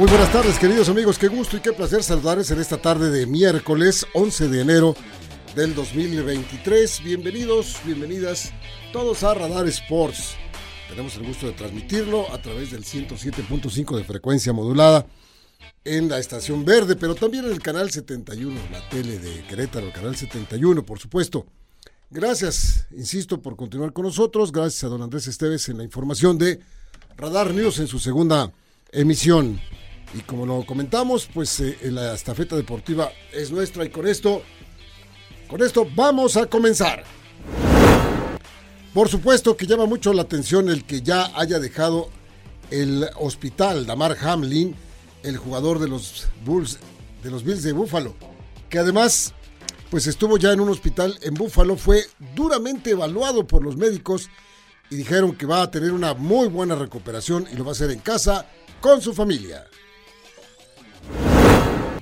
Muy buenas tardes, queridos amigos. Qué gusto y qué placer saludarles en esta tarde de miércoles 11 de enero del 2023. Bienvenidos, bienvenidas todos a Radar Sports. Tenemos el gusto de transmitirlo a través del 107.5 de frecuencia modulada en la estación verde, pero también en el canal 71, la tele de Querétaro, el canal 71, por supuesto. Gracias, insisto, por continuar con nosotros. Gracias a don Andrés Esteves en la información de Radar News en su segunda emisión. Y como lo comentamos, pues eh, la estafeta deportiva es nuestra y con esto, con esto vamos a comenzar. Por supuesto que llama mucho la atención el que ya haya dejado el hospital Damar Hamlin, el jugador de los Bulls, de los Bills de Buffalo, que además pues estuvo ya en un hospital en Buffalo, fue duramente evaluado por los médicos y dijeron que va a tener una muy buena recuperación y lo va a hacer en casa con su familia.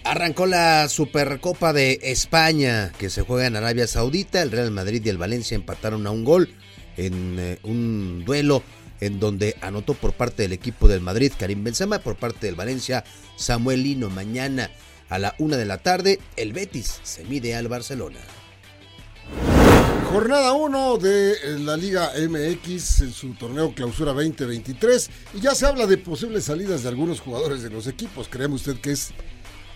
Arrancó la Supercopa de España que se juega en Arabia Saudita. El Real Madrid y el Valencia empataron a un gol en eh, un duelo en donde anotó por parte del equipo del Madrid Karim Benzema, por parte del Valencia Samuel Lino. Mañana a la una de la tarde el Betis se mide al Barcelona. Jornada 1 de la Liga MX en su torneo Clausura 2023 y ya se habla de posibles salidas de algunos jugadores de los equipos. ¿Cree usted que es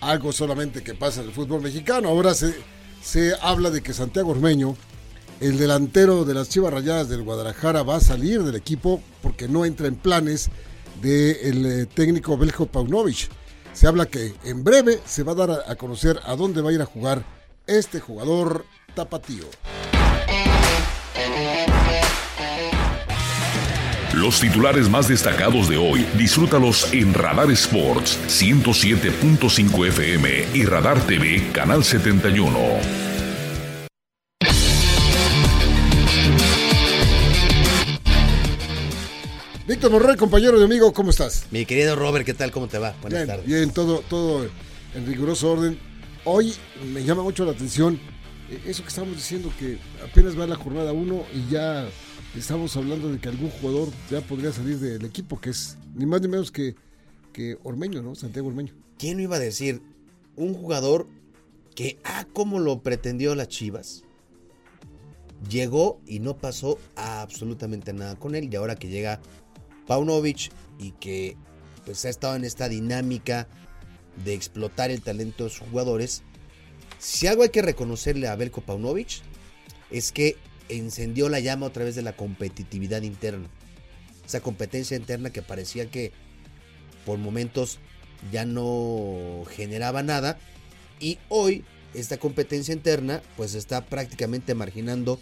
algo solamente que pasa en el fútbol mexicano? Ahora se, se habla de que Santiago Ormeño, el delantero de las Chivas Rayadas del Guadalajara, va a salir del equipo porque no entra en planes del eh, técnico Beljo Paunovic. Se habla que en breve se va a dar a conocer a dónde va a ir a jugar este jugador tapatío. Los titulares más destacados de hoy, disfrútalos en Radar Sports 107.5 FM y Radar TV Canal 71. Víctor Morrey, compañero y amigo, ¿cómo estás? Mi querido Robert, ¿qué tal? ¿Cómo te va? Buenas bien, tardes. Bien, todo, todo en riguroso orden. Hoy me llama mucho la atención eh, eso que estamos diciendo, que apenas va la jornada 1 y ya estamos hablando de que algún jugador ya podría salir del equipo, que es ni más ni menos que, que Ormeño, ¿no? Santiago Ormeño. ¿Quién iba a decir? Un jugador que, ah, como lo pretendió las Chivas, llegó y no pasó absolutamente nada con él. Y ahora que llega Paunovic y que pues ha estado en esta dinámica de explotar el talento de sus jugadores, si algo hay que reconocerle a Belko Paunovic es que encendió la llama otra vez de la competitividad interna. Esa competencia interna que parecía que por momentos ya no generaba nada. Y hoy esta competencia interna pues está prácticamente marginando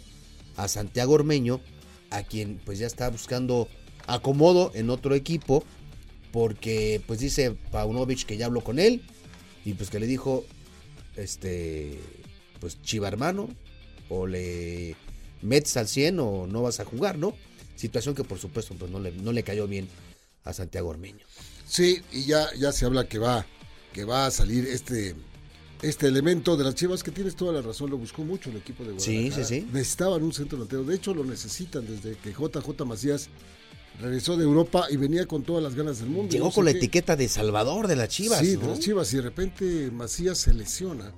a Santiago Ormeño, a quien pues ya está buscando acomodo en otro equipo. Porque pues dice Paunovic que ya habló con él y pues que le dijo, este, pues chiva hermano, o le metes al 100 o no vas a jugar, ¿no? Situación que por supuesto pues no le, no le cayó bien a Santiago Ormeño. Sí, y ya, ya se habla que va, que va a salir este, este elemento de las Chivas que tienes toda la razón, lo buscó mucho el equipo de Sí, Guadalajara. sí, sí. Necesitaban un centro delantero, de hecho lo necesitan desde que JJ Macías regresó de Europa y venía con todas las ganas del mundo. Llegó No con la qué. etiqueta de Salvador de las Chivas. Sí, ¿no? de las Chivas y de repente Macías se lesiona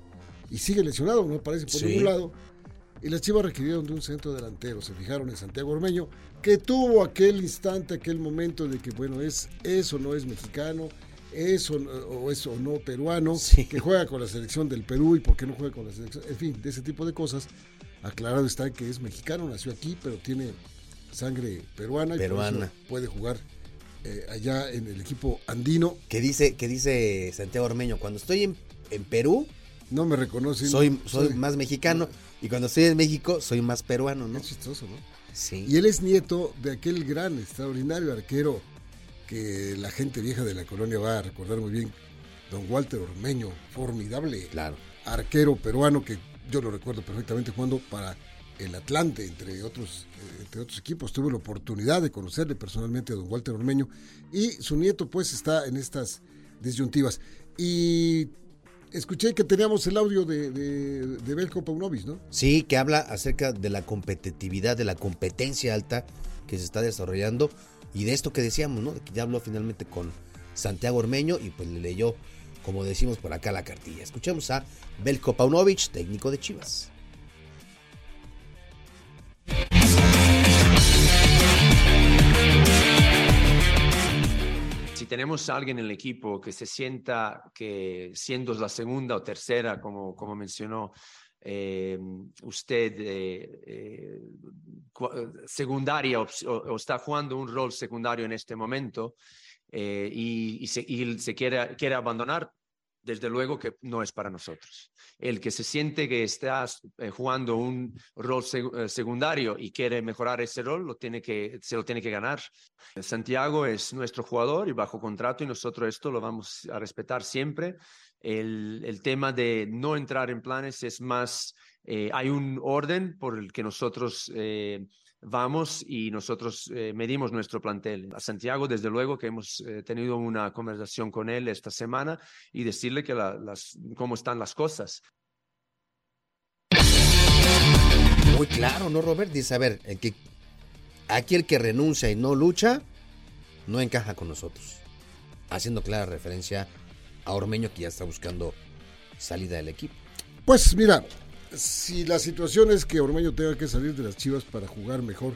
y sigue lesionado, no aparece por Sí. ningún lado. Y las Chivas requirieron de un centro delantero, se fijaron en Santiago Ormeño, que tuvo aquel instante, aquel momento de que, bueno, es eso no es mexicano, eso o eso no peruano, Sí. que juega con la selección del Perú y por qué no juega con la selección, en fin, de ese tipo de cosas. Aclarado está que es mexicano, nació aquí, pero tiene sangre peruana y por Peruana. eso puede jugar eh, allá en el equipo andino. Que dice, que dice Santiago Ormeño, cuando estoy en, en Perú, No me reconoce. soy, soy más mexicano, y cuando estoy en México, soy más peruano, ¿no? Es chistoso, ¿no? Sí. Y él es nieto de aquel gran, extraordinario arquero que la gente vieja de la colonia va a recordar muy bien. Don Walter Ormeño, formidable Claro. arquero peruano que yo lo recuerdo perfectamente jugando para el Atlante, entre otros, eh, entre otros equipos. Tuve la oportunidad de conocerle personalmente a don Walter Ormeño y su nieto pues está en estas disyuntivas. Y escuché que teníamos el audio de, de, de Belko Paunovic, ¿no? Sí, que habla acerca de la competitividad, de la competencia alta que se está desarrollando y de esto que decíamos, ¿no? Que ya habló finalmente con Santiago Ormeño y pues le leyó, como decimos por acá, la cartilla. Escuchemos a Belko Paunovic, técnico de Chivas. Si tenemos a alguien en el equipo que se sienta que siendo la segunda o tercera, como, como mencionó eh, usted, eh, eh, secundaria o- o está jugando un rol secundario en este momento eh, y, y se, y se quiere, quiere abandonar, desde luego que no es para nosotros. El que se siente que estás eh, jugando un rol eh, secundario y quiere mejorar ese rol, lo tiene que, se lo tiene que ganar. Santiago es nuestro jugador y bajo contrato y nosotros esto lo vamos a respetar siempre. El, el tema de no entrar en planes es más, eh, hay un orden por el que nosotros vamos y nosotros eh, medimos nuestro plantel. A Santiago, desde luego que hemos eh, tenido una conversación con él esta semana y decirle que la- las, cómo están las cosas. Muy claro, ¿no, Robert? Dice, a ver, el que, aquí el que renuncia y no lucha, no encaja con nosotros. Haciendo clara referencia a Ormeño que ya está buscando salida del equipo. Pues mira, si la situación es que Ormeño tenga que salir de las Chivas para jugar mejor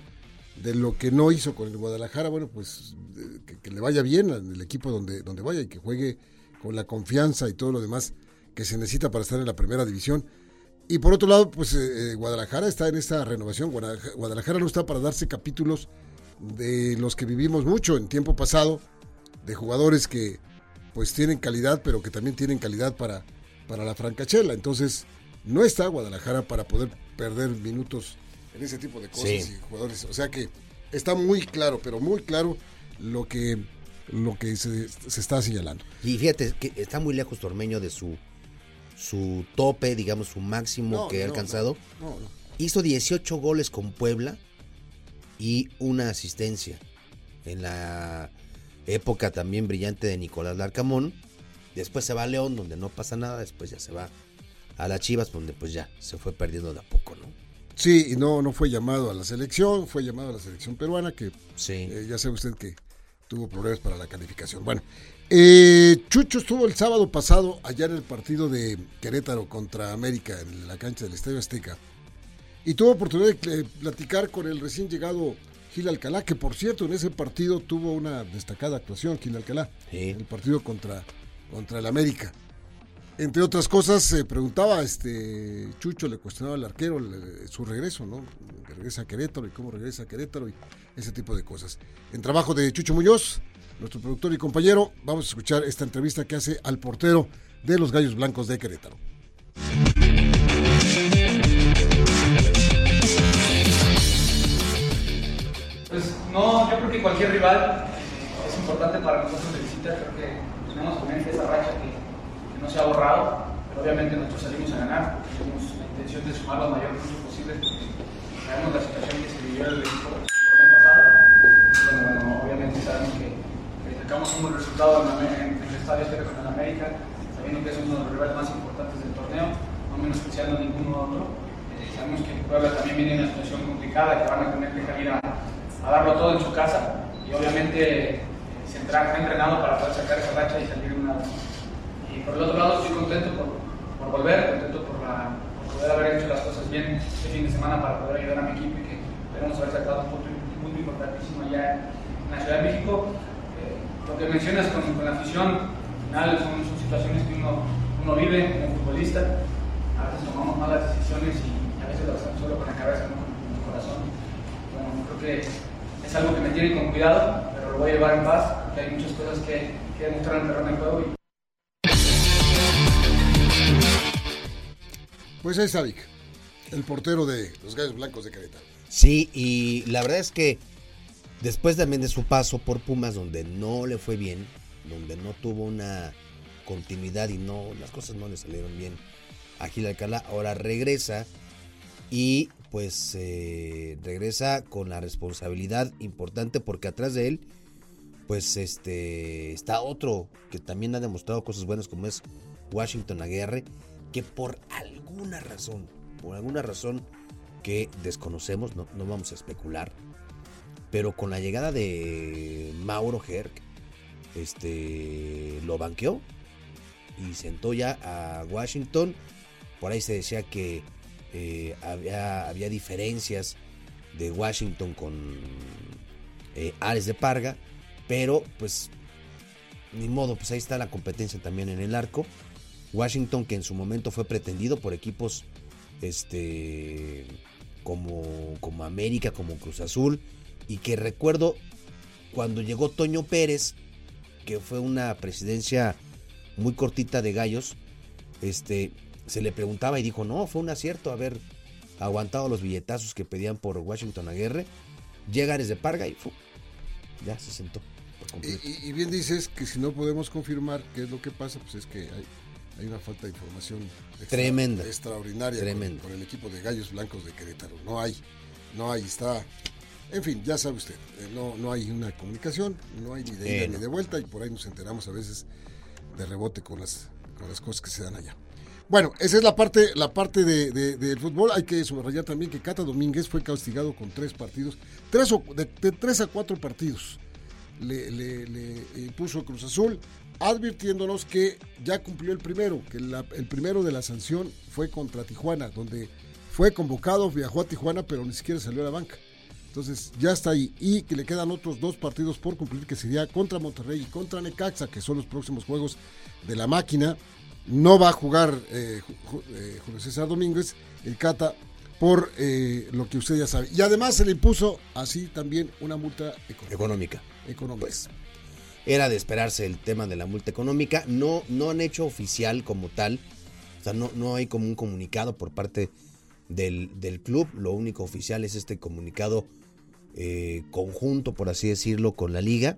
de lo que no hizo con el Guadalajara, bueno, pues eh, que, le vaya bien en el equipo donde, donde vaya y que juegue con la confianza y todo lo demás que se necesita para estar en la primera división. Y por otro lado, pues eh, eh, Guadalajara está en esta renovación. Guadalajara, Guadalajara no está para darse capítulos de los que vivimos mucho en tiempo pasado, de jugadores que pues tienen calidad, pero que también tienen calidad para, para la francachela. Entonces, no está Guadalajara para poder perder minutos en ese tipo de cosas Sí. y jugadores. O sea que está muy claro, pero muy claro lo que, lo que se, se está señalando. Y fíjate que está muy lejos Ormeño de su, su tope, digamos, su máximo No, que ha alcanzado. No. Hizo 18 goles con Puebla y una asistencia. En la época también brillante de Nicolás Larcamón. Después se va a León, donde no pasa nada. Después ya se va a las Chivas, donde pues ya se fue perdiendo de a poco, ¿no? Sí, y no, no fue llamado a la selección, fue llamado a la selección peruana, que Sí. eh, ya sabe usted que tuvo problemas para la calificación. Bueno, eh, Chucho estuvo el sábado pasado allá en el partido de Querétaro contra América en la cancha del Estadio Azteca y tuvo oportunidad de eh, platicar con el recién llegado Gil Alcalá, que por cierto en ese partido tuvo una destacada actuación Gil Alcalá, Sí. en el partido contra, contra el América. Entre otras cosas, se preguntaba, este Chucho le cuestionaba al arquero su regreso, ¿no? Regresa a Querétaro y cómo regresa a Querétaro y ese tipo de cosas. En trabajo de Chucho Muñoz, nuestro productor y compañero, vamos a escuchar esta entrevista que hace al portero de los Gallos Blancos de Querétaro. Pues no, yo creo que cualquier rival es importante para nosotros de visita. Creo que tenemos en mente esa racha que no se ha borrado. Pero obviamente nosotros salimos a ganar. Tenemos la intención de sumar lo mayor puntos posible. porque Sabemos la situación que se vivió el equipo el torneo pasado. Bueno, bueno, obviamente sabemos que, que sacamos un buen resultado en, el estadio Azteca con el América, sabiendo que es uno de los rivales más importantes del torneo, no menospreciando ninguno otro. Eh, sabemos que Puebla también viene en una situación complicada, que van a tener que salir a, darlo todo en su casa y obviamente eh, se entra- entrenado para poder sacar esa racha y salir una por el otro lado estoy contento por, por volver, contento por, la- por poder haber hecho las cosas bien este fin de semana para poder ayudar a mi equipo y que podemos haber sacado un punto, un punto importantísimo allá en la Ciudad de México. Eh, lo que mencionas con, con la afición, al final son, son situaciones que uno, uno vive como futbolista. A veces tomamos malas decisiones y a veces las hacemos solo con la cabeza, no con el corazón. Bueno, creo que es algo que me tiene con cuidado, pero lo voy a llevar en paz, porque hay muchas cosas que, que demostrar en el terreno de juego Pues ahí está Vic, el portero de los Gallos Blancos de Querétaro. Sí, y la verdad es que Después también de su paso por Pumas, donde no le fue bien, donde no tuvo una continuidad y no las cosas no le salieron bien a Gil Alcalá, ahora regresa y pues eh, regresa con la responsabilidad importante porque atrás de él pues este está otro que también ha demostrado cosas buenas como es Washington Aguirre que por alguna razón por alguna razón que desconocemos no, no vamos a especular pero con la llegada de Mauro Herc este lo banqueó y sentó ya a Washington por ahí se decía que eh, había, había diferencias de Washington con eh, Ares de Parga, pero pues ni modo, pues ahí está la competencia también en el arco. Washington que en su momento fue pretendido por equipos este como, como América, como Cruz Azul y que recuerdo cuando llegó Toño Pérez, que fue una presidencia muy cortita de Gallos, este se le preguntaba y dijo, no, fue un acierto haber aguantado los billetazos que pedían por Washington Aguirre. Llega Ares de Parga y ya se sentó. Y, bien dices que si no podemos confirmar qué es lo que pasa, pues es que hay, hay una falta de información tremenda, extraordinaria tremenda. Con, el equipo de Gallos Blancos de Querétaro. No hay, no hay, está. En fin, ya sabe usted, eh, no, no hay una comunicación, no hay ni de ida ni de vuelta y por ahí nos enteramos a veces de rebote con las, con las cosas que se dan allá. Bueno, esa es la parte, la parte de, del fútbol. Hay que subrayar también que Cata Domínguez fue castigado con tres partidos, tres o, de, tres a cuatro partidos. Le, le, impuso Cruz Azul, advirtiéndonos que ya cumplió el primero, que el primero de la sanción fue contra Tijuana, donde fue convocado, viajó a Tijuana, pero ni siquiera salió a la banca. Entonces ya está ahí. Y que le quedan otros dos partidos por cumplir, que sería contra Monterrey y contra Necaxa, que son los próximos juegos de la máquina. No va a jugar eh, eh, Julio César Domínguez, el Cata, por eh, lo que usted ya sabe. Y además se le impuso así también una multa económica. Económica. Pues, era de esperarse el tema de la multa económica. No, no han hecho oficial como tal. O sea, no, no hay como un comunicado por parte del, del club. Lo único oficial es este comunicado conjunto, por así decirlo, con la liga,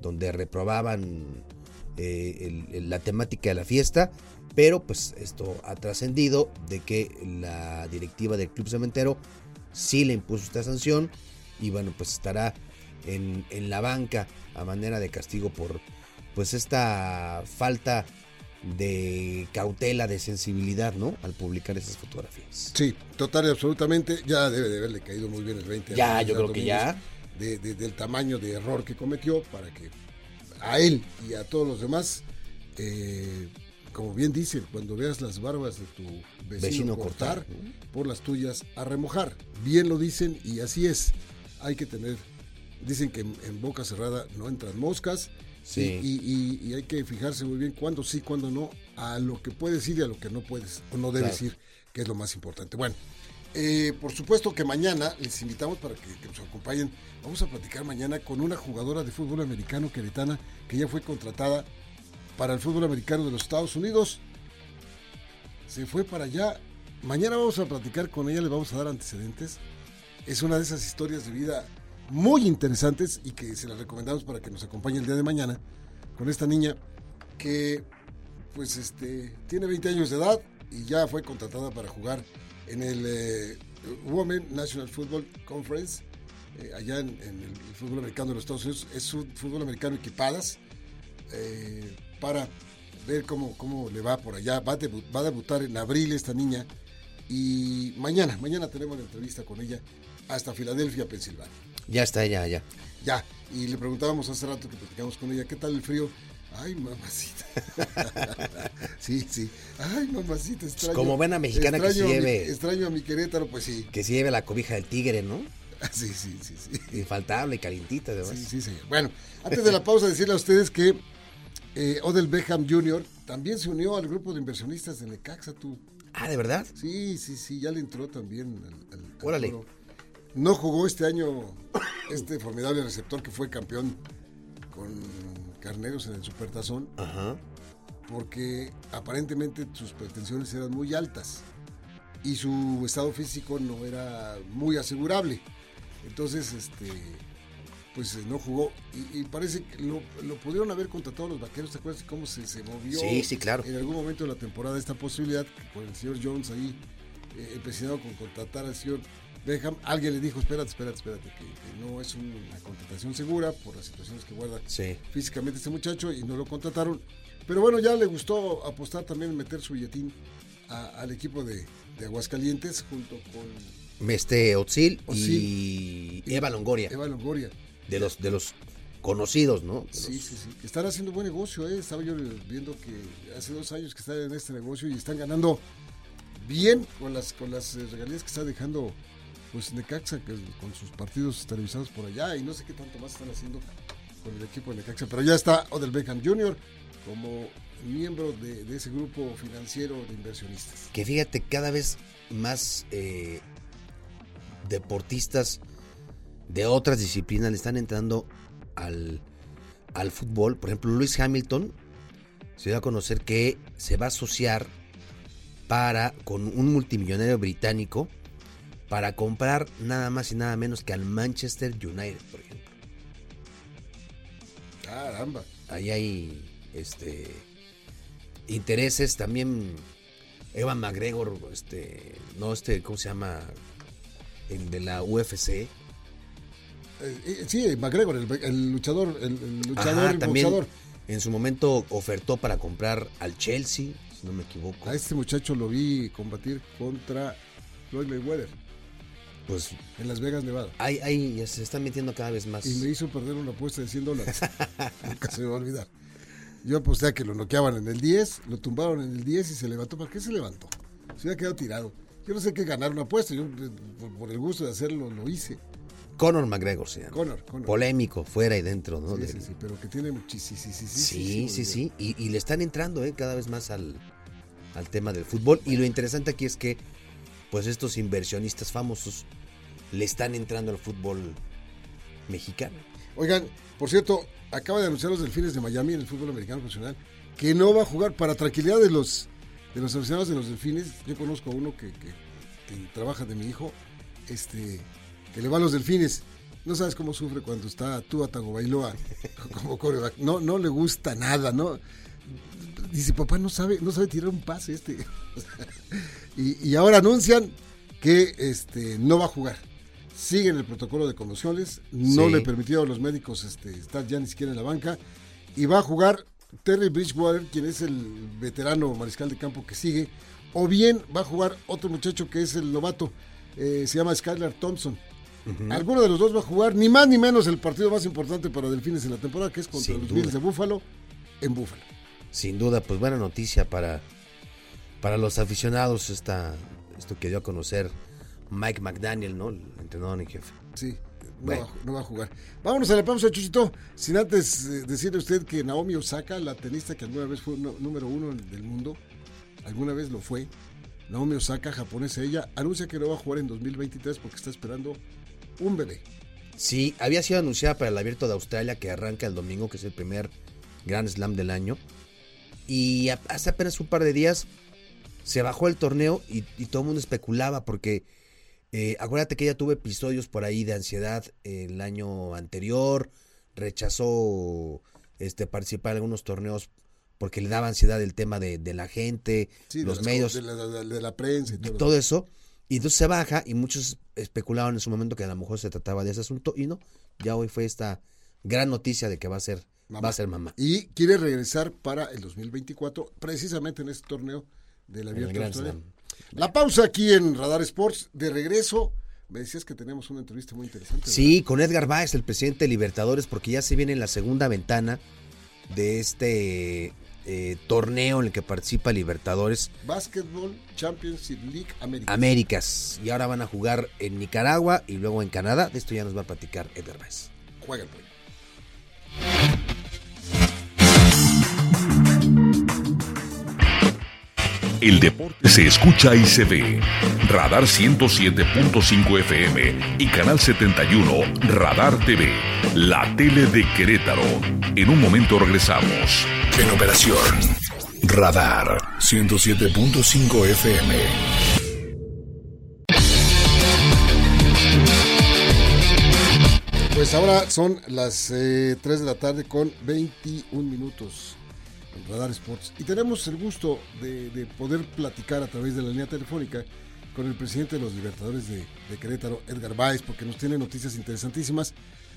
donde reprobaban eh, la temática de la fiesta, pero pues esto ha trascendido de que la directiva del Club Cementero sí le impuso esta sanción y bueno, pues estará en, en la banca a manera de castigo por pues esta falta de cautela, de sensibilidad, ¿no? Al publicar esas fotografías. Sí, total y absolutamente. Ya debe de haberle caído muy bien el 20. Ya, yo creo que ya. del tamaño de error que cometió para que a él y a todos los demás, eh, como bien dice, cuando veas las barbas de tu vecino, cortar, por las tuyas a remojar. Bien lo dicen y así es. Hay que tener, dicen que en, boca cerrada no entran moscas. Sí. Y, hay que fijarse muy bien cuándo sí, cuándo no, a lo que puedes ir y a lo que no puedes o no debes ir, que es lo más importante. Bueno, eh, por supuesto que mañana les invitamos para que, nos acompañen. Vamos a platicar mañana con una jugadora de fútbol americano queretana que ya fue contratada para el fútbol americano de los Estados Unidos. Se fue para allá. Mañana vamos a platicar con ella, le vamos a dar antecedentes. Es una de esas historias de vida muy interesantes y que se las recomendamos para que nos acompañe el día de mañana con esta niña que pues este tiene 20 años de edad y ya fue contratada para jugar en el eh, Women National Football Conference, eh, allá en, el fútbol americano de los Estados Unidos. Es un fútbol americano equipadas eh, para ver cómo, cómo le va por allá. Va a, va a debutar en abril esta niña y mañana, mañana tenemos la entrevista con ella hasta Filadelfia, Pensilvania. Ya está ella, ya. Ya, y le preguntábamos hace rato que platicamos con ella, ¿qué tal el frío? Ay, mamacita. sí, sí. Ay, mamacita, pues extraño. Como buena mexicana que se lleve. extraño a mi Querétaro, pues sí. Que se lleve la cobija del tigre, ¿no? Sí, sí, sí, sí. Infaltable, calientita, además. Sí, sí, señor. Bueno, antes de la pausa, decirle a ustedes que eh, Odell Beckham Jr. también se unió al grupo de inversionistas de Necaxa, tú. Ah, ¿de verdad? Sí, sí, sí, ya le entró también al, Órale. No jugó este año este formidable receptor que fue campeón con Carneros en el Supertazón. Ajá. Porque aparentemente sus pretensiones eran muy altas y su estado físico no era muy asegurable. Entonces, este, pues eh, no jugó y, y parece que lo, lo pudieron haber contratado los vaqueros. ¿Te acuerdas cómo se, se movió Sí, sí, claro. en algún momento de la temporada esta posibilidad por el señor Jones ahí eh, empecinado con contratar al señor Beckham? Alguien le dijo: Espérate, espérate, espérate, que, que no es una contratación segura por las situaciones que guarda Sí. físicamente este muchacho y no lo contrataron. Pero bueno, ya le gustó apostar también, meter su billetín a- al equipo de, de Aguascalientes junto con Este Otzil, y Eva Longoria, Eva Longoria. de los, de los conocidos, ¿no? Sí, sí, sí. Que están haciendo buen negocio, ¿eh? Estaba yo viendo que hace dos años que están en este negocio y están ganando bien con las, con las eh, regalías que está dejando pues Necaxa que, con sus partidos televisados por allá y no sé qué tanto más están haciendo con el equipo de Necaxa. Pero ya está Odell Beckham Jr. como miembro de, ese grupo financiero de inversionistas. que fíjate, cada vez más eh, deportistas de otras disciplinas le están entrando al, al fútbol. Por ejemplo, Luis Hamilton se dio a conocer que se va a asociar para con un multimillonario británico para comprar nada más y nada menos que al Manchester United, por ejemplo. Caramba. Ahí hay este intereses también Evan McGregor, este, no este, ¿cómo se llama? El de la UFC. Eh, eh, sí, McGregor, el, el luchador, el, el luchador, Ajá, el también en su momento ofertó para comprar al Chelsea, si no me equivoco. A este muchacho lo vi combatir contra Floyd Mayweather Pues en Las Vegas, Nevada. ahí, ahí se están metiendo cada vez más. Y me hizo perder una apuesta de 100 dólares. Nunca se me va a olvidar. Yo aposté a que lo noqueaban en el 10, lo tumbaron en el 10 y se levantó. ¿Para qué se levantó? Se había quedado tirado. Yo no sé qué ganar una apuesta. Yo, eh, por, por el gusto de hacerlo, lo hice. Conor McGregor se llama. Conor, Conor. Polémico, fuera y dentro, ¿no? Sí, De- sí, sí, pero que tiene muchísimo. Sí, sí, sí. Sí, sí, sí. Y, y le están entrando ¿eh? cada vez más al, al tema del fútbol. Y lo interesante aquí es que, pues estos inversionistas famosos le están entrando al fútbol mexicano. Oigan, por cierto, acaba de anunciar los delfines de Miami en el fútbol americano profesional que no va a jugar para tranquilidad de los de los aficionados de los delfines. Yo conozco a uno que, trabaja de mi hijo, este, que le va a los delfines. No sabes cómo sufre cuando está Tua Tagovailoa como coreback. No, no le gusta nada, ¿no? Dice, papá, no sabe, no sabe tirar un pase este. y, y ahora anuncian que este, no va a jugar. Siguen el protocolo de conmociones, no Sí. le permitieron a los médicos este, estar ya ni siquiera en la banca. Y va a jugar Terry Bridgewater, quien es el veterano mariscal de campo que sigue. O bien va a jugar otro muchacho que es el novato, eh, se llama Skylar Thompson. Alguno de los dos va a jugar, ni más ni menos, el partido más importante para Delfines en la temporada, que es contra Sin los. Bills de Búfalo, en Búfalo. Sin duda, pues buena noticia para, para los aficionados esta, esto que dio a conocer Mike McDaniel, ¿no? El entrenador en jefe. Sí, no, Bueno. va, no va a jugar. Vámonos a la pausa, Chuchito. Sin antes eh, decirle a usted que Naomi Osaka, la tenista que alguna vez fue no- número uno del mundo, alguna vez lo fue. Naomi Osaka, japonesa ella, anuncia que no va a jugar en 2023 porque está esperando un bebé. Sí, había sido anunciada para el Abierto de Australia que arranca el domingo, que es el primer Grand Slam del año. Y hace apenas un par de días se bajó el torneo y, y todo el mundo especulaba porque eh, acuérdate que ella tuvo episodios por ahí de ansiedad el año anterior, rechazó este, participar en algunos torneos porque le daba ansiedad el tema de, de la gente, Sí, los medios De la, de prensa y todo. todo eso. Y entonces se baja y muchos especulaban en su momento que a lo mejor se trataba de ese asunto y no. Ya hoy fue esta gran noticia de que va a ser Mamá. va a ser mamá. Y quiere regresar para el 2024, precisamente en este torneo del Abierto. La pausa aquí en Radar Sports. De regreso, me decías que tenemos una entrevista muy interesante. Sí, con Edgar Báez, el presidente de Libertadores, porque ya se viene la segunda ventana de este eh, torneo en el que participa Libertadores Basketball Championship League América. Américas. Y ahora van a jugar en Nicaragua y luego en Canadá. De esto ya nos va a platicar Edgar Báez. Juega el El deporte se escucha y se ve. Radar 107.5 FM y Canal 71 Radar TV, la tele de Querétaro. En un momento regresamos. En operación. Radar 107.5 FM. Pues ahora son las 3 eh, de la tarde con 21 minutos Radar Sports. Y tenemos el gusto de, poder platicar a través de la línea telefónica con el presidente de los Libertadores de, Querétaro, Edgar Báez, porque nos tiene noticias interesantísimas.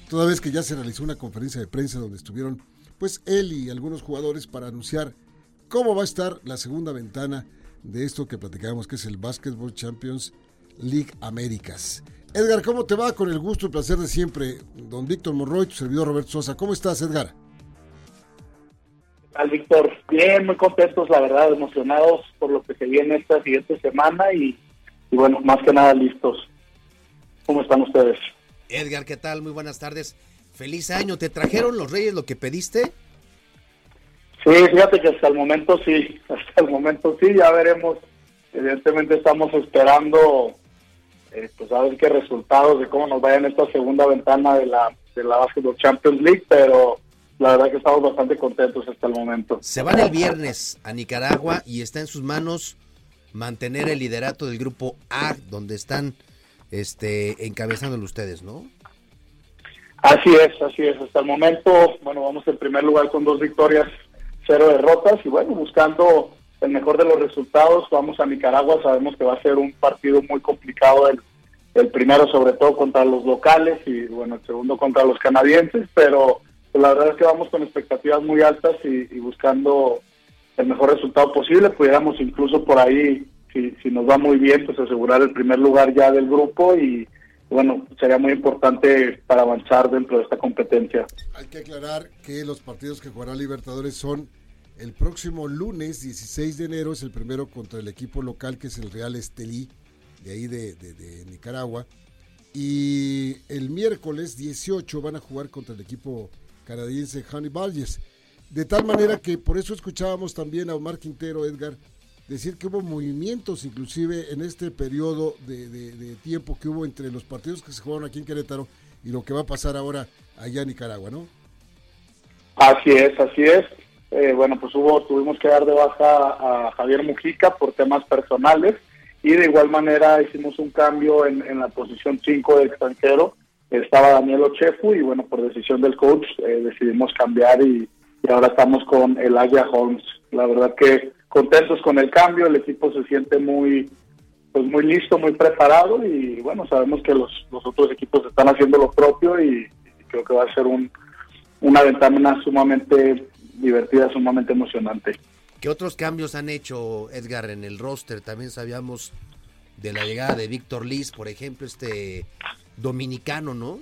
Toda vez que ya se realizó una conferencia de prensa donde estuvieron pues él y algunos jugadores para anunciar cómo va a estar la segunda ventana de esto que platicábamos, que es el Basketball Champions League Américas. Edgar, ¿cómo te va? Con el gusto y placer de siempre, don Víctor Monroy, tu servidor Roberto Sosa. ¿Cómo estás, Edgar? Al Víctor, bien, muy contentos, la verdad, emocionados por lo que se viene esta siguiente semana y, bueno, más que nada listos. ¿Cómo están ustedes? Edgar, ¿qué tal? Muy buenas tardes. Feliz año. ¿Te trajeron los Reyes lo que pediste? Sí, fíjate que hasta el momento sí, hasta el momento sí, ya veremos. Evidentemente estamos esperando eh, pues a ver qué resultados de cómo nos vaya en esta segunda ventana de la, de la Basketball Champions League, pero la verdad que estamos bastante contentos hasta el momento. Se van el viernes a Nicaragua y está en sus manos mantener el liderato del grupo A, donde están este encabezándolo ustedes, ¿no? Así es, así es. Hasta el momento, bueno, vamos en primer lugar con dos victorias, cero derrotas y bueno, buscando el mejor de los resultados. Vamos a Nicaragua, sabemos que va a ser un partido muy complicado, el, el primero sobre todo contra los locales y bueno, el segundo contra los canadienses, pero pues, la verdad es que vamos con expectativas muy altas y, buscando el mejor resultado posible. Pudiéramos incluso por ahí, si, si nos va muy bien, pues asegurar el primer lugar ya del grupo y bueno, sería muy importante para avanzar dentro de esta competencia. Hay que aclarar que los partidos que jugará Libertadores son el próximo lunes 16 de enero es el primero contra el equipo local que es el Real Estelí, de ahí de, Nicaragua. Y el miércoles 18 van a jugar contra el equipo canadiense Hannibal De tal manera que por eso escuchábamos también a Omar Quintero, Edgar, decir que hubo movimientos inclusive en este periodo de, tiempo que hubo entre los partidos que se jugaron aquí en Querétaro y lo que va a pasar ahora allá en Nicaragua, ¿no? Así es, así es. Eh, bueno, pues hubo, tuvimos que dar de baja a Javier Mujica por temas personales y de igual manera hicimos un cambio en, la posición 5 de extranjero. Estaba Daniel Ochefu y bueno, por decisión del coach eh, decidimos cambiar y, ahora estamos con Elijah Holmes. La verdad que contentos con el cambio, el equipo se siente muy pues muy listo, muy preparado y bueno, sabemos que los, los otros equipos están haciendo lo propio y, y creo que va a ser un, una ventana sumamente divertida, sumamente emocionante. ¿Qué otros cambios han hecho, Edgar, en el roster? También sabíamos de la llegada de Víctor Liz, por ejemplo, este dominicano, ¿no?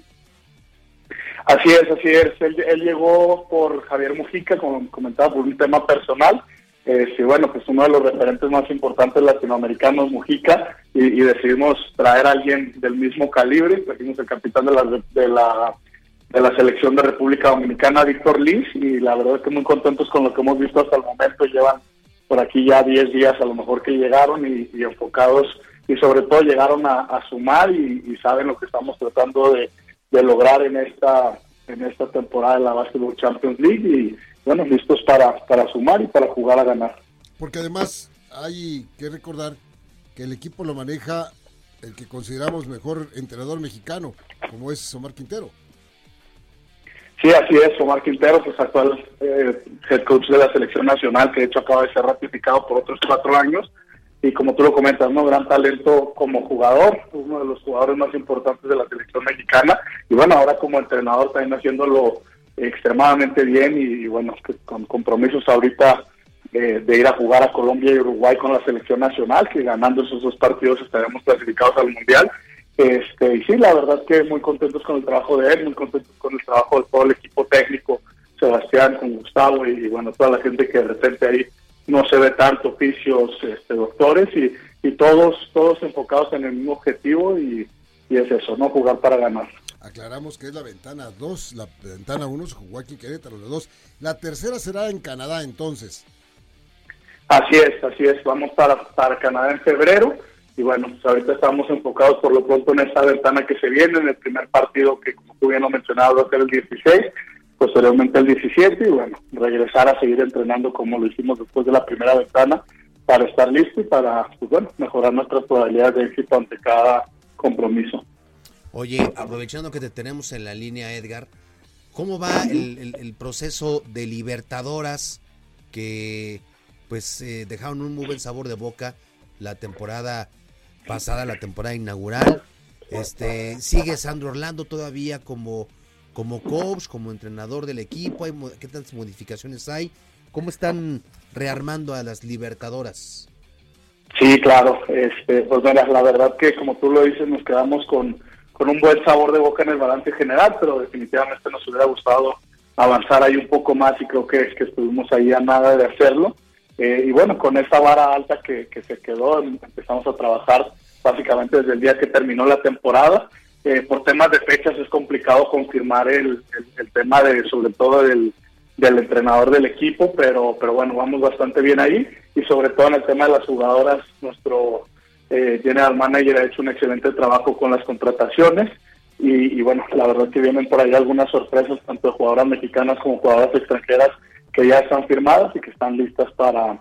Así es, así es. Él, llegó por Javier Mujica, como comentaba, por un tema personal. Eh, sí, bueno, pues uno de los referentes más importantes latinoamericanos, Mujica, y, decidimos traer a alguien del mismo calibre. Trajimos el capitán de la, de la de la selección de República Dominicana, Víctor Liz, y la verdad es que muy contentos con lo que hemos visto hasta el momento. Llevan por aquí ya 10 días a lo mejor que llegaron y, enfocados y sobre todo llegaron a, sumar y, saben lo que estamos tratando de, lograr en esta en esta temporada de la Basketball Champions League y bueno, listos para, para sumar y para jugar a ganar. Porque además hay que recordar que el equipo lo maneja el que consideramos mejor entrenador mexicano, como es Omar Quintero. Sí, así es, Omar Quintero, pues actual eh, head coach de la selección nacional, que de hecho acaba de ser ratificado por otros cuatro años. Y como tú lo comentas, ¿no? Gran talento como jugador, uno de los jugadores más importantes de la selección mexicana. Y bueno, ahora como entrenador también haciéndolo extremadamente bien y, bueno, con compromisos ahorita eh, de ir a jugar a Colombia y Uruguay con la selección nacional, que ganando esos dos partidos estaremos clasificados al Mundial. Este, y sí, la verdad que muy contentos con el trabajo de él, muy contentos con el trabajo de todo el equipo técnico, Sebastián, con Gustavo y, bueno, toda la gente que de repente ahí no se ve tanto, oficios, este, doctores y, y todos, todos enfocados en el mismo objetivo y, y es eso, ¿no? Jugar para ganar. Aclaramos que es la ventana 2, la ventana 1 se jugó aquí en Querétaro, los dos. La tercera será en Canadá entonces. Así es, así es. Vamos para, para Canadá en febrero y bueno, pues ahorita estamos enfocados por lo pronto en esta ventana que se viene, en el primer partido que como tú bien lo mencionado va a ser el 16, posteriormente el 17 y bueno, regresar a seguir entrenando como lo hicimos después de la primera ventana para estar listo y para, pues bueno, mejorar nuestras probabilidades de éxito ante cada compromiso. Oye, aprovechando que te tenemos en la línea, Edgar, ¿cómo va el, proceso de Libertadoras que pues eh, dejaron un muy buen sabor de boca la temporada pasada, la temporada inaugural? Este, sigue Sandro Orlando todavía como como coach, como entrenador del equipo, ¿qué tantas modificaciones hay? ¿Cómo están rearmando a las Libertadoras? Sí, claro. Este, pues mira, la verdad que como tú lo dices, nos quedamos con, con un buen sabor de boca en el balance general, pero definitivamente nos hubiera gustado avanzar ahí un poco más y creo que, que estuvimos ahí a nada de hacerlo. Eh, y bueno, con esa vara alta que, que se quedó, empezamos a trabajar básicamente desde el día que terminó la temporada eh, por temas de fechas es complicado confirmar el, el, tema de, sobre todo del, del, entrenador del equipo, pero, pero bueno, vamos bastante bien ahí y sobre todo en el tema de las jugadoras, nuestro eh, general manager ha hecho un excelente trabajo con las contrataciones y, bueno, la verdad que vienen por ahí algunas sorpresas, tanto de jugadoras mexicanas como jugadoras extranjeras que ya están firmadas y que están listas para,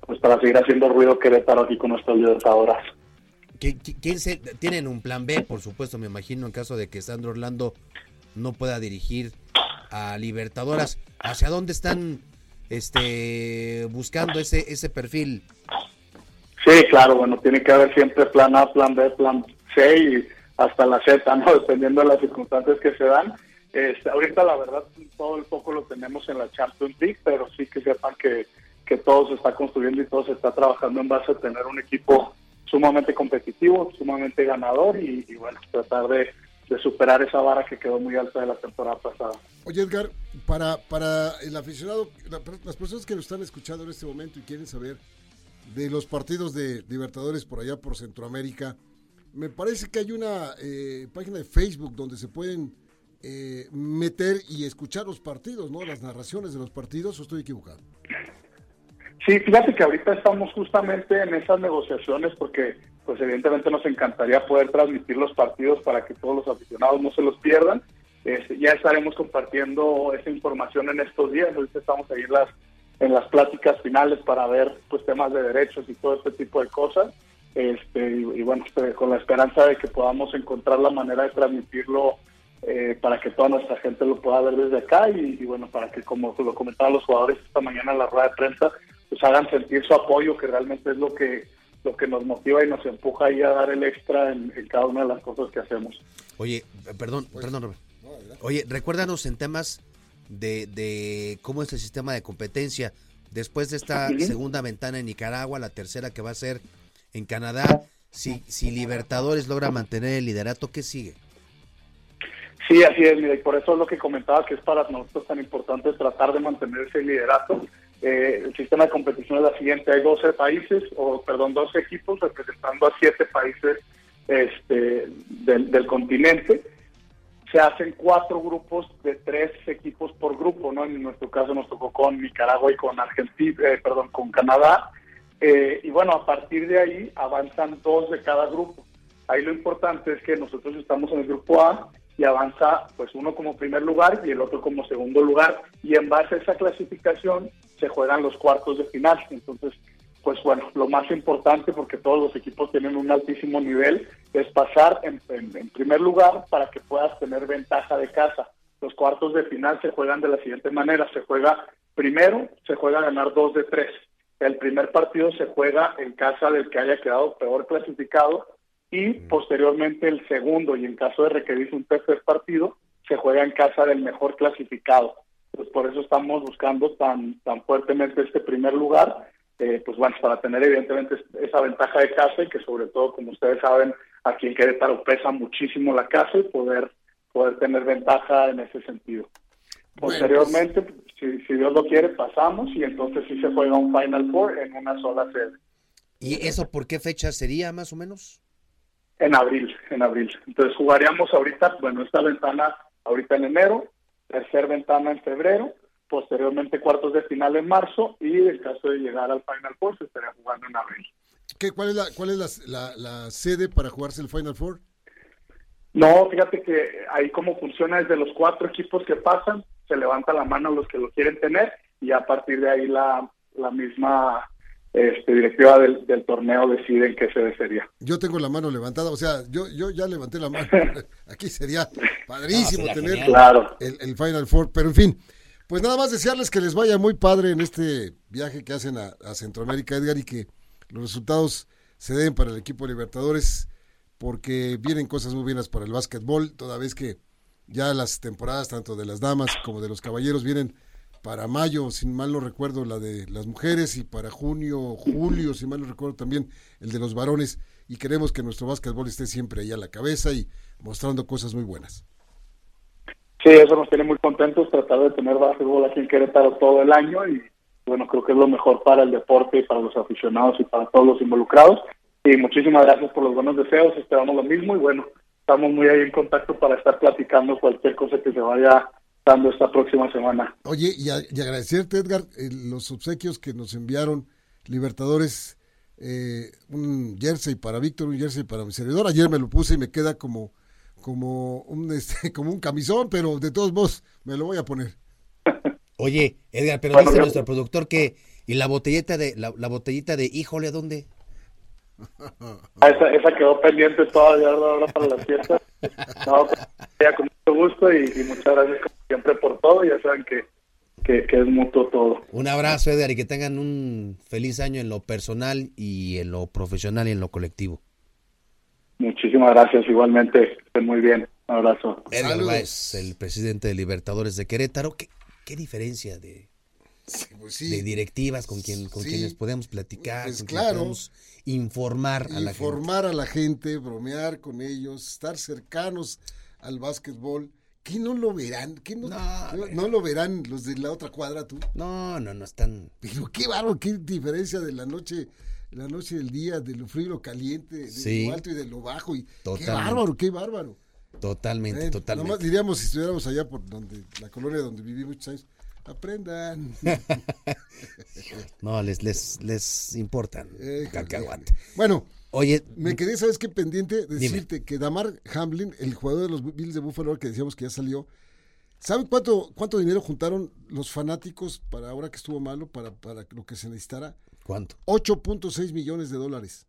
pues, para seguir haciendo ruido Querétaro aquí con nuestras libertadoras. ¿Quién se, tienen un plan B, por supuesto, me imagino, en caso de que Sandro Orlando no pueda dirigir a Libertadoras? ¿Hacia dónde están este buscando ese ese perfil? Sí, claro, bueno, tiene que haber siempre plan A, plan B, plan C y hasta la Z, ¿no? Dependiendo de las circunstancias que se dan. Este, ahorita la verdad todo el poco lo tenemos en la Champions League, pero sí que sepan que, que todo se está construyendo y todo se está trabajando en base a tener un equipo sumamente competitivo, sumamente ganador y, bueno, tratar de, superar esa vara que quedó muy alta de la temporada pasada. Oye Edgar, para, para el aficionado, las personas que nos están escuchando en este momento y quieren saber de los partidos de Libertadores por allá por Centroamérica, me parece que hay una eh, página de Facebook donde se pueden eh, meter y escuchar los partidos, ¿no? Las narraciones de los partidos, ¿o estoy equivocado? Sí, fíjate que ahorita estamos justamente en esas negociaciones porque pues evidentemente nos encantaría poder transmitir los partidos para que todos los aficionados no se los pierdan. Este, ya estaremos compartiendo esa información en estos días, ahorita estamos ahí en las, en las pláticas finales para ver pues temas de derechos y todo este tipo de cosas. Este, y, bueno, pues, con la esperanza de que podamos encontrar la manera de transmitirlo eh, para que toda nuestra gente lo pueda ver desde acá y, y, bueno, para que como lo comentaban los jugadores esta mañana en la rueda de prensa, pues hagan sentir su apoyo, que realmente es lo que lo que nos motiva y nos empuja ahí a dar el extra en, cada una de las cosas que hacemos. Oye, perdón, perdón, Robert. Oye, recuérdanos en temas de, de cómo es el sistema de competencia. Después de esta segunda ventana en Nicaragua, la tercera que va a ser en Canadá, si, si Libertadores logra mantener el liderato, ¿qué sigue? Sí, así es, y por eso es lo que comentaba que es para nosotros tan importante tratar de mantener ese liderato eh, el sistema de competición es la siguiente, hay 12 países, o perdón, 12 equipos representando a 7 países este, del, continente. Se hacen cuatro grupos de tres equipos por grupo, ¿no? En nuestro caso nos tocó con Nicaragua y con Argentina, eh, perdón, con Canadá. Eh, y bueno, a partir de ahí avanzan dos de cada grupo. Ahí lo importante es que nosotros estamos en el grupo A y avanza pues uno como primer lugar y el otro como segundo lugar y en base a esa clasificación se juegan los cuartos de final. Entonces, pues bueno, lo más importante, porque todos los equipos tienen un altísimo nivel, es pasar en, primer lugar para que puedas tener ventaja de casa. Los cuartos de final se juegan de la siguiente manera, se juega primero, se juega ganar dos de tres. El primer partido se juega en casa del que haya quedado peor clasificado y posteriormente el segundo y en caso de requerir un tercer partido se juega en casa del mejor clasificado pues por eso estamos buscando tan, tan fuertemente este primer lugar, eh, pues bueno, para tener evidentemente esa ventaja de casa y que sobre todo, como ustedes saben, aquí en Querétaro pesa muchísimo la casa y poder, poder tener ventaja en ese sentido. Pues Posteriormente, si, si Dios lo quiere, pasamos y entonces sí se juega un Final Four en una sola sede. ¿Y eso por qué fecha sería más o menos? En abril, en abril. Entonces jugaríamos ahorita, bueno, esta ventana ahorita en enero, tercer ventana en febrero, posteriormente cuartos de final en marzo y en caso de llegar al Final Four se estaría jugando en abril. ¿Qué, ¿Cuál es, la, cuál es la, la, sede para jugarse el Final Four? No, fíjate que ahí como funciona desde los cuatro equipos que pasan, se levanta la mano los que lo quieren tener y a partir de ahí la, la misma este, directiva del, torneo deciden qué se sería. Yo tengo la mano levantada, o sea, yo, yo ya levanté la mano. Aquí sería padrísimo tener claro. el, Final Four, pero en fin, pues nada más desearles que les vaya muy padre en este viaje que hacen a, Centroamérica, Edgar, y que los resultados se den para el equipo Libertadores, porque vienen cosas muy buenas para el básquetbol, toda vez que ya las temporadas, tanto de las damas como de los caballeros, vienen para mayo, si mal no recuerdo, la de las mujeres y para junio, julio, si mal no recuerdo también el de los varones y queremos que nuestro básquetbol esté siempre ahí a la cabeza y mostrando cosas muy buenas. Sí, eso nos tiene muy contentos, tratar de tener básquetbol aquí en Querétaro todo el año y bueno, creo que es lo mejor para el deporte y para los aficionados y para todos los involucrados. Y muchísimas gracias por los buenos deseos, esperamos lo mismo y bueno, estamos muy ahí en contacto para estar platicando cualquier cosa que se vaya esta próxima semana. Oye, y, agradecerte, Edgar, eh, los obsequios que nos enviaron Libertadores, eh, un jersey para Víctor, un jersey para mi servidor. Ayer me lo puse y me queda como, como, un, este, como un camisón, pero de todos modos me lo voy a poner. Oye, Edgar, pero dice nuestro productor que, ¿y la botellita de, la, botellita de híjole a dónde? Ah, esa, esa quedó pendiente todavía ahora para la fiesta. No, pues, ya con mucho gusto y, y muchas gracias siempre por todo, ya saben que, que, es mutuo todo. Un abrazo, Edgar, y que tengan un feliz año en lo personal y en lo profesional y en lo colectivo. Muchísimas gracias, igualmente, estén muy bien. Un abrazo. Edgar el presidente de Libertadores de Querétaro. ¿Qué, qué diferencia de, pues de directivas con, quien, con quienes podemos platicar, pues con claro. podemos informar a la gente? Informar a la gente, bromear con ellos, estar cercanos al básquetbol ¿Qué no lo verán? ¿Qué no, no, lo verán los de la otra cuadra tú? No, no, no están. Pero qué bárbaro, qué diferencia de la noche, la noche del día, de lo frío y lo caliente, de lo alto y de lo bajo. Y qué bárbaro, qué bárbaro. Totalmente, totalmente. Nomás diríamos si estuviéramos allá por donde, la colonia donde viví muchos años. Aprendan. no, les, les, les importan. Eh, bueno, Oye, me quedé, ¿sabes qué pendiente? Decirte que Damar Hamlin, el jugador de los Bills de Buffalo, que decíamos que ya salió, ¿sabe cuánto, cuánto dinero juntaron los fanáticos para ahora que estuvo malo, para, para lo que se necesitara? ¿Cuánto? 8.6 millones de dólares.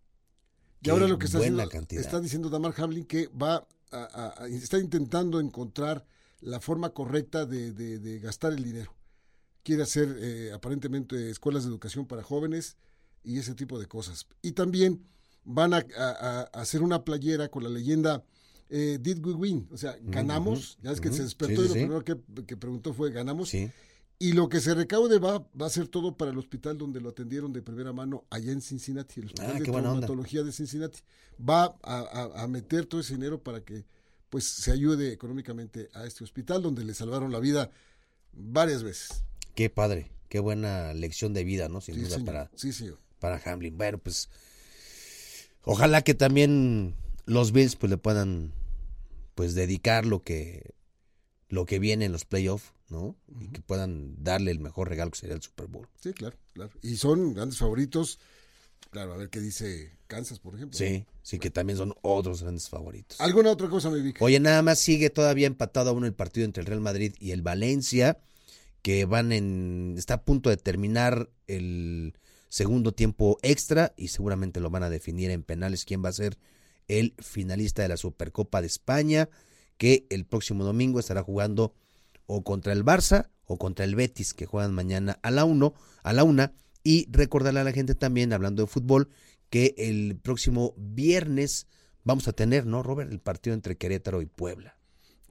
Y ahora lo que está haciendo, está diciendo Damar Hamlin que va a, está intentando encontrar la forma correcta de, gastar el dinero. Quiere hacer eh, aparentemente escuelas de educación para jóvenes y ese tipo de cosas. Y también van a, hacer una playera con la leyenda eh, Did we win? O sea, ganamos. ya es que se despertó y lo primero que, preguntó fue ganamos. Y lo que se recaude va, va a ser todo para el hospital donde lo atendieron de primera mano allá en Cincinnati, el Hospital ah, de Traumatología de Cincinnati. Va a, meter todo ese dinero para que pues se ayude económicamente a este hospital donde le salvaron la vida varias veces. Qué padre, qué buena lección de vida, ¿no? Sin duda para, sí, señor. para Hamlin. Bueno, pues Ojalá que también los Bills pues le puedan pues dedicar lo que lo que viene en los playoffs, ¿no? Y que puedan darle el mejor regalo que sería el Super Bowl. Sí, claro, claro. Y son grandes favoritos. Claro, a ver qué dice Kansas, por ejemplo. Sí, sí, que también son otros grandes favoritos. ¿Alguna otra cosa, mi Vic? Oye, nada más sigue todavía empatado a uno el partido entre el Real Madrid y el Valencia, que van en. está a punto de terminar el segundo tiempo extra y seguramente lo van a definir en penales quién va a ser el finalista de la Supercopa de España, que el próximo domingo estará jugando o contra el Barça o contra el Betis, que juegan mañana a la 1, a la una y recordarle a la gente también, hablando de fútbol, que el próximo viernes vamos a tener, ¿no, Robert? El partido entre Querétaro y Puebla.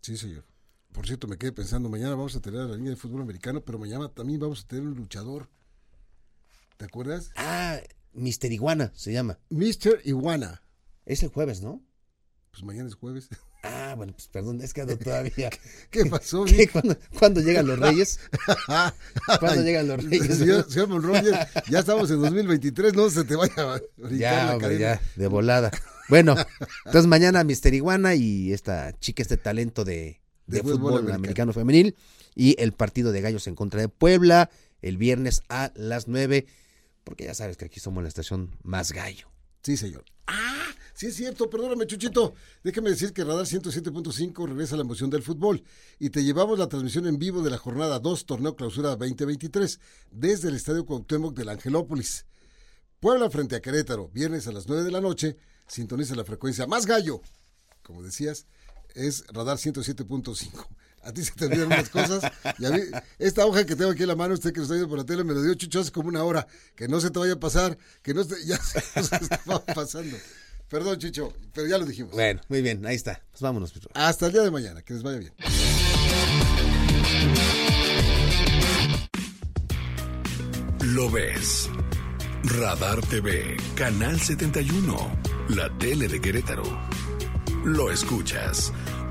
Sí, señor. Por cierto, me quedé pensando, mañana vamos a tener a la línea de fútbol americano, pero mañana también vamos a tener un luchador. ¿Te acuerdas? Ah, Mister Iguana se llama. Mister Iguana. Es el jueves, ¿no? Pues mañana es jueves. Ah, bueno, pues perdón, es que ando todavía. ¿Qué pasó? ¿Qué, ¿Cuándo, llegan los Reyes? ¿Cuándo llegan los Reyes? Señor, Monroy, ya estamos en 2023, no se te vaya a ya, la ya, de volada. Bueno, entonces mañana Mister Iguana y esta chica, este talento de, de, fútbol, americano. femenil y el partido de Gallos en contra de Puebla el viernes a las 9 porque ya sabes que aquí somos la estación más gallo. Sí, señor. Ah, sí es cierto, perdóname, Chuchito. Déjame decir que Radar 107.5 regresa a la emoción del fútbol y te llevamos la transmisión en vivo de la jornada 2, torneo clausura 2023, desde el Estadio Cuauhtémoc del Angelópolis. Puebla frente a Querétaro, viernes a las 9 de la noche. Sintoniza la frecuencia más gallo, como decías, es radar 107.5. A ti se te olvidan unas cosas. Y a mí, esta hoja que tengo aquí en la mano, usted que lo está viendo por la tele, me lo dio Chucho hace como una hora. Que no se te vaya a pasar, que no se, ya se nos estaba pasando. Perdón, Chicho, pero ya lo dijimos. Bueno, muy bien, ahí está. Pues vámonos, Pedro. Hasta el día de mañana, que les vaya bien. Lo ves. Radar TV, Canal 71, la tele de Querétaro. Lo escuchas.